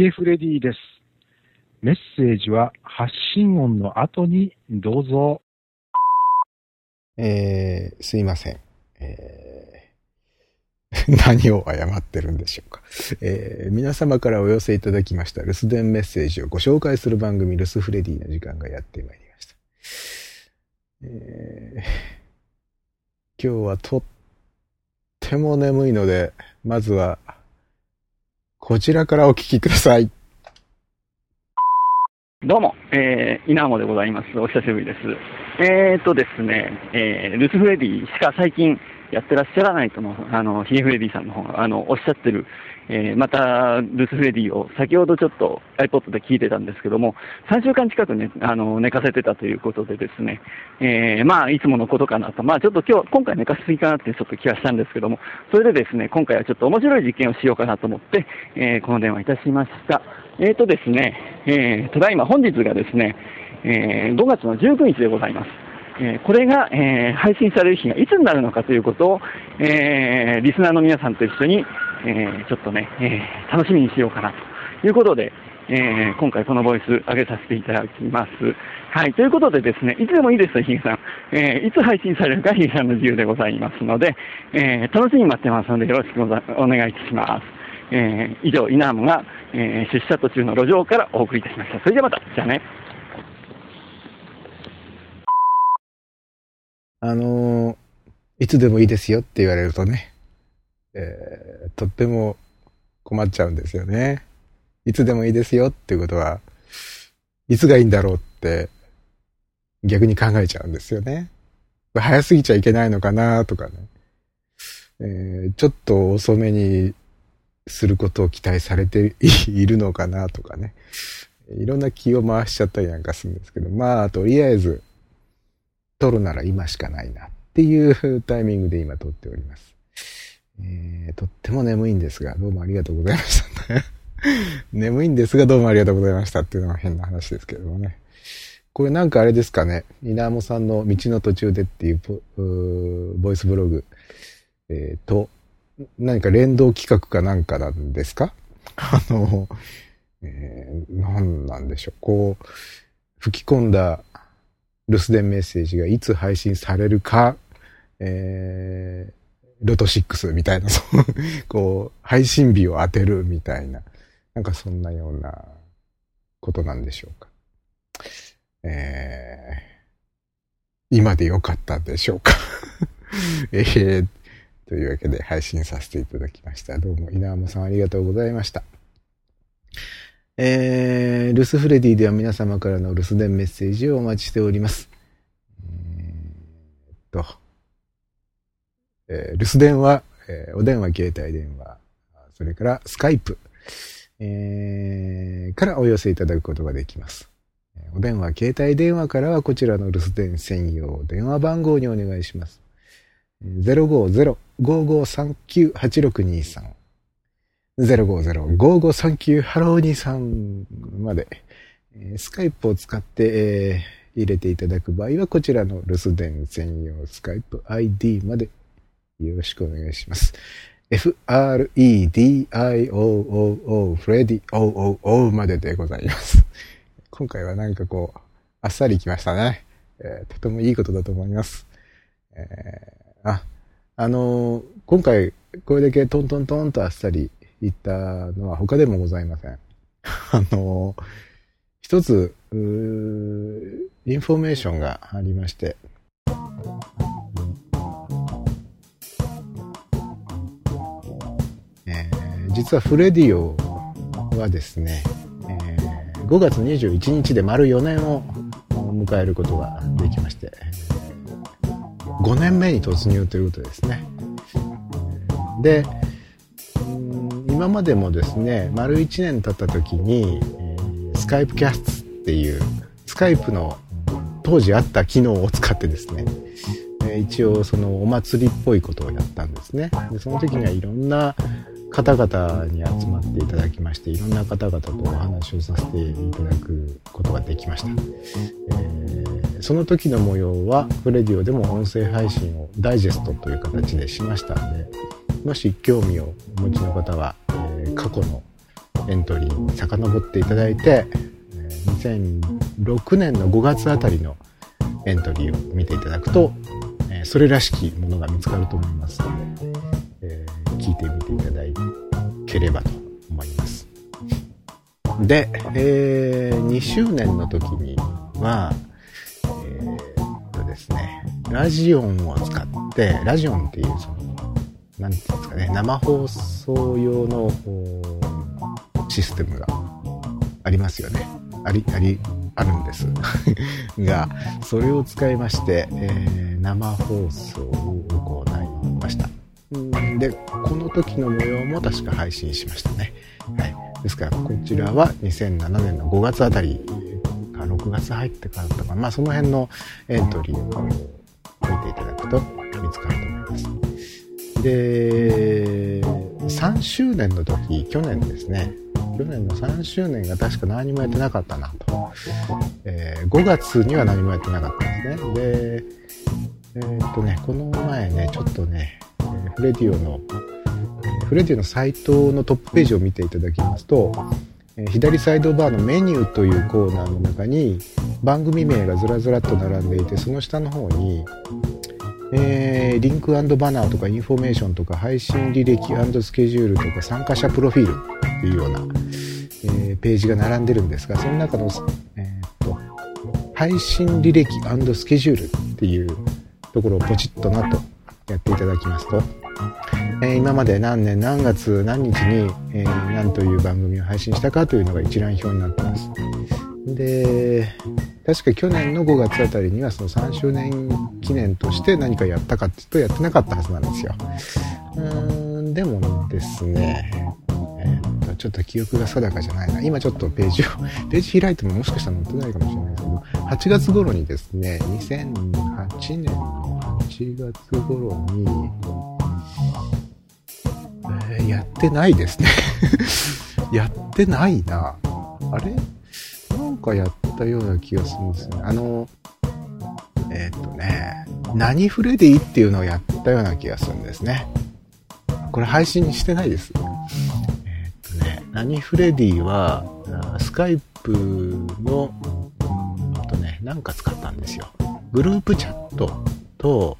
ゲフレディです。メッセージは発信音の後にどうぞ。えー、すいません。えー、何を謝ってるんでしょうか。えー、皆様からお寄せいただきました留守電メッセージをご紹介する番組留守フレディの時間がやってまいりました。えー、今日はとっても眠いので、まずはこちらからお聞きください。どうも、えー、稲穂でございます。お久しぶりです。えーとですね、えー、ルスフレディしか最近やってらっしゃらないとの、あの、ヒゲフレディさんの方が、あの、おっしゃってる、えー、また、ルスフレディを先ほどちょっと iPod で聞いてたんですけども、3週間近くね、あの、寝かせてたということでですね、えー、まあ、いつものことかなと、まあ、ちょっと今日、今回寝かせすぎかなってちょっと気がしたんですけども、それでですね、今回はちょっと面白い実験をしようかなと思って、えー、この電話いたしました。えーとですね、えー、ただいま本日がですね、えー、5月の19日でございます。え、これが、え、配信される日がいつになるのかということを、え、リスナーの皆さんと一緒に、えちょっとね、え楽しみにしようかなということで、え今回このボイス上げさせていただきます。はい。ということでですね、いつでもいいですよ、ヒゲさん。えいつ配信されるかヒゲさんの自由でございますので、え楽しみに待ってますのでよろしくお願いいたします。え以上、イナームが、え出社途中の路上からお送りいたしました。それではまた。じゃあね。あの、いつでもいいですよって言われるとね、えー、とっても困っちゃうんですよね。いつでもいいですよっていうことは、いつがいいんだろうって逆に考えちゃうんですよね。早すぎちゃいけないのかなとかね、えー、ちょっと遅めにすることを期待されているのかなとかね。いろんな気を回しちゃったりなんかするんですけど、まあ、とりあえず、撮るなら今しかないなっていうタイミングで今撮っております。えー、とっても眠いんですが、どうもありがとうございました。眠いんですが、どうもありがとうございましたっていうのは変な話ですけれどもね。これなんかあれですかね、稲もさんの道の途中でっていうボイスブログ、えー、と、何か連動企画かなんかなんですか？あの、えー、何なんでしょう。こう、吹き込んだ留守電メッセージがいつ配信されるか、えー、ロト6みたいな、そう、こう、配信日を当てるみたいな、なんかそんなようなことなんでしょうか。えー、今でよかったでしょうか。えー、というわけで配信させていただきました。どうも稲浜さんありがとうございました。えー、留守フレディでは皆様からの留守電メッセージをお待ちしております。えー、っと、えー、留守電話、えー、お電話、携帯電話、それからスカイプ、えー、からお寄せいただくことができます。お電話、携帯電話からはこちらの留守電専用電話番号にお願いします。050-5539-8623 050-5539ハローニさんまで、えー、スカイプを使って、えー、入れていただく場合は、こちらの留守電専用スカイプ ID までよろしくお願いします。f-r-e-d-i-o-o-o フレディ o-o-o まででございます。今回はなんかこう、あっさり来ましたね。えー、とてもいいことだと思います。えー、あ、あのー、今回これだけトントントンとあっさり言ったのは他でもございません。あの、一つ、インフォメーションがありまして、えー、実はフレディオはですね、えー、5月21日で丸4年を迎えることができまして、5年目に突入ということですね。で、今までもですね丸1年経った時に、え、スカイプキャストっていうスカイプの当時あった機能を使ってですね、え、一応そのお祭りっぽいことをやったんですね。でその時にはいろんな方々に集まっていただきましていろんな方々とお話をさせていただくことができました、えー、その時の模様はフレディオでも音声配信をダイジェストという形でしましたんでもし興味をお持ちの方は、えー、過去のエントリーに遡っていただいて、え2006年の5月あたりのエントリーを見ていただくと、えそれらしきものが見つかると思いますので、えー聞いてみていただければと思います。で、えー2周年の時には、えーっとですね、ラジオンを使って、ラジオンっていうその、なんていうんですかね、生放送用のシステムがありますよね。あり、あり、あるんです。が、それを使いまして、えー生放送を行いました。で、この時の模様も確か配信しましたね。はい。ですから、こちらは2007年の5月あたりか6月入ってからだったか。まあ、その辺のエントリーを見ていただくと見つかると。で、3周年の時、去年ですね。去年の3周年が確か何もやってなかったなと。えー5月には何もやってなかったんですね。で、えーっとね、この前ね、ちょっとね、フレディオの、フレディオのサイトのトップページを見ていただきますと、左サイドバーのメニューというコーナーの中に番組名がずらずらっと並んでいて、その下の方に、えーリンクバナーとかインフォメーションとか配信履歴スケジュールとか参加者プロフィールっていうような、えーページが並んでるんですが、その中の、えーっと、配信履歴スケジュールっていうところをポチッとなとやっていただきますと、えー今まで何年何月何日に、え何という番組を配信したかというのが一覧表になってます。で、確か去年の5月あたりにはその3周年記念として何かやったかっていうとやってなかったはずなんですよ。うーん、でもですね、えーっと、ちょっと記憶が定かじゃないな。今ちょっとページを、ページ開いてももしかしたら載ってないかもしれないですけど、8月頃にですね、2008年の8月頃に、えーやってないですね。やってないな。あれ？なんかやっったような気がするんですよね。あの、えっーとね、何フレディっていうのをやったような気がするんですね。これ配信してないです。えーとね、何フレディは、スカイプの、うーんとね、なんか使ったんですよ。グループチャットと、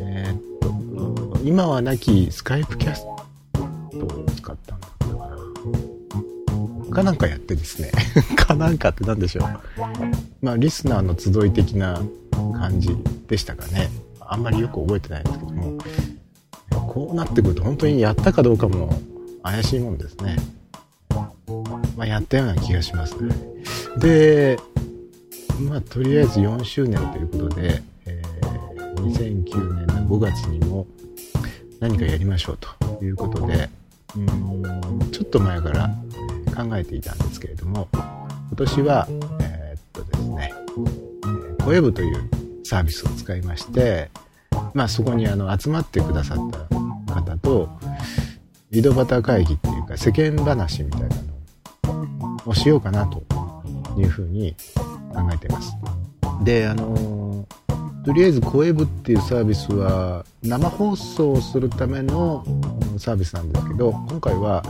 えーっと、今はなきスカイプキャストを使ったんかな。んかやってですね。かなんかって何でしょう？まあ、リスナーの集い的な感じでしたかね。あんまりよく覚えてないんですけども。こうなってくると本当にやったかどうかも怪しいもんですね。まあ、やったような気がしますね。で、まあ、とりあえず4周年ということで、えー2009年の5月にも何かやりましょうということで、うーんちょっと前からえー考えていたんですけれども、今年は、えーっとですね、えーコエブというサービスを使いまして、まあそこにあの集まってくださった方と、井戸端会議っていうか世間話みたいなのをしようかなというふうに考えています。で、あのとりあえずコエブっていうサービスは生放送をするためのサービスなんですけど、今回は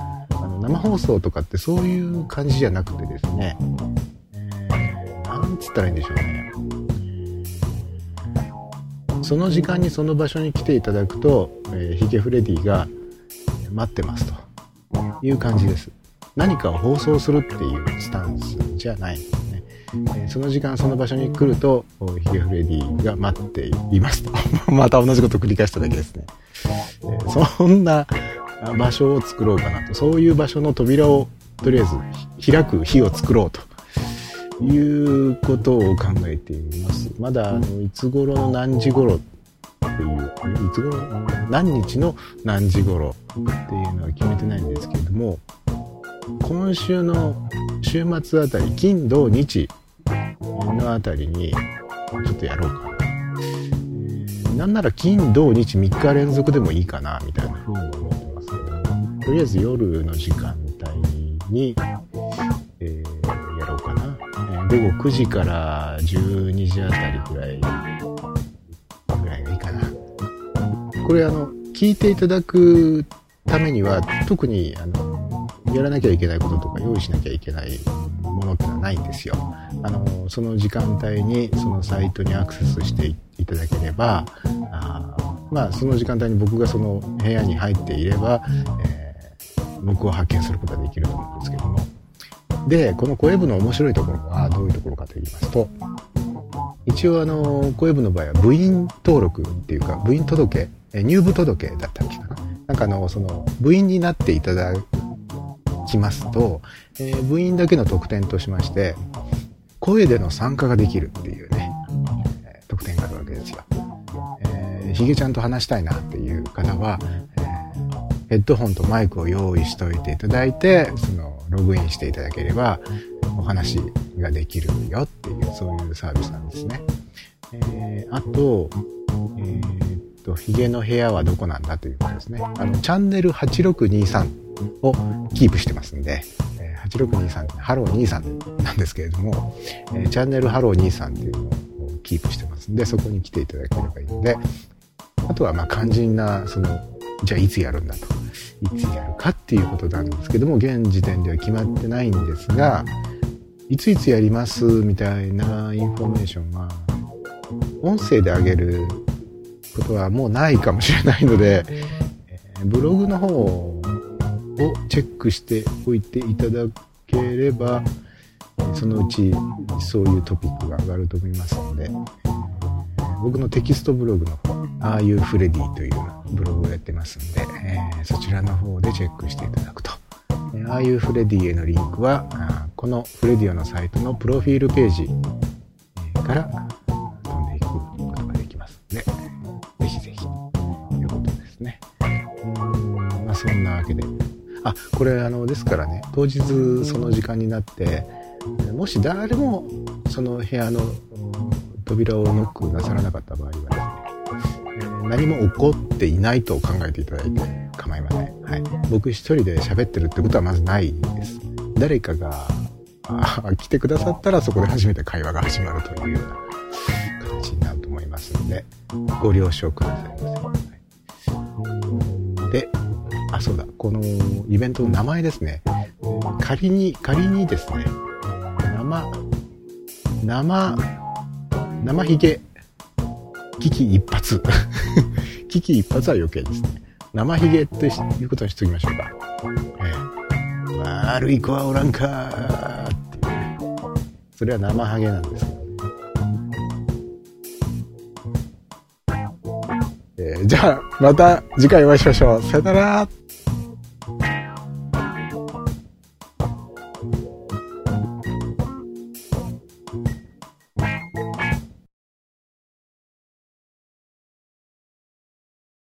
あの生放送とかってそういう感じじゃなくてですね、えーなんつったらいいんでしょうね。その時間にその場所に来ていただくと、えーヒゲフレディが待ってますという感じです。何かを放送するっていうスタンスじゃないんですね。えーその時間その場所に来ると、ヒゲフレディが待っていますと。また同じこと繰り返しただけですね。えーそんな場所を作ろうかなと。そういう場所の扉をとりあえず開く日を作ろうと。いうことを考えています。まだ、あの、いつ頃の何時頃っていう、いつ頃、何日の何時頃っていうのは決めてないんですけれども、今週の週末あたり、金、土、日のあたりに、ちょっとやろうかな。えーなんなら金、土、日3日連続でもいいかな、みたいな風に、とりあえず夜の時間帯に、えーやろうかな。え午後9時から12時あたりぐらい、ぐらいがいいかな。これあの、聞いていただくためには、特にあの、やらなきゃいけないこととか用意しなきゃいけないものってのはないんですよ。あの、その時間帯にそのサイトにアクセスしていただければ、あまあ、その時間帯に僕がその部屋に入っていれば、えー、僕を発見することができると思うんですけども。で、この声部の面白いところはどういうところかと言いますと、一応あの、声部の場合は部員登録っていうか、部員届、入部届だったっけかな。なんかあの、その、部員になっていただきますと、えー、部員だけの特典としまして、声での参加ができるっていうね、えー、特典があるわけですよ。えー、ヒゲちゃんと話したいなっていう方は、え、ヘッドホンとマイクを用意しといていただいて、その、ログインしていただければ、お話ができるよっていう、そういうサービスなんですね。えー、あと、えー、っと、ヒゲの部屋はどこなんだということですね。あの、チャンネル8623をキープしてますんで、え、8623、ハロー23なんですけれども、えー、チャンネルハロー23っていうのをキープしてますんで、そこに来ていただければいいので、あとはま肝心な、その、じゃあいつやるんだと。いつやるかっていうことなんですけども、現時点では決まってないんですが、いついつやりますみたいなインフォメーションは、音声であげることはもうないかもしれないので、ブログの方をチェックしておいていただければ、そのうちそういうトピックが上がると思いますので、僕のテキストブログの方、ああいうフレディというブログをやってますんで、えー、そちらの方でチェックしていただくと。ああいうフレディへのリンクは、このフレディオのサイトのプロフィールページから飛んでいくことができますので、ぜひぜひ、ということですね。まあそんなわけで。あ、これあの、ですからね、当日その時間になって、もし誰もその部屋の扉をノックなさらなかった場合はですね、何も起こっていないと考えていただいて構いません。はい。僕一人で喋ってるってことはまずないです。誰かが来てくださったらそこで初めて会話が始まるというような形になると思いますので、ご了承くださいませ。はい、で、あ、そうだ、このイベントの名前ですね。仮に、仮にですね、生、生、生ヒゲ危機一髪。危機一髪は余計ですね。生ヒゲっていうことにしときましょうか。ええ、悪い子はおらんかっていう。それは生ハゲなんですけどね。えー、じゃあ、また次回お会いしましょう。さよなら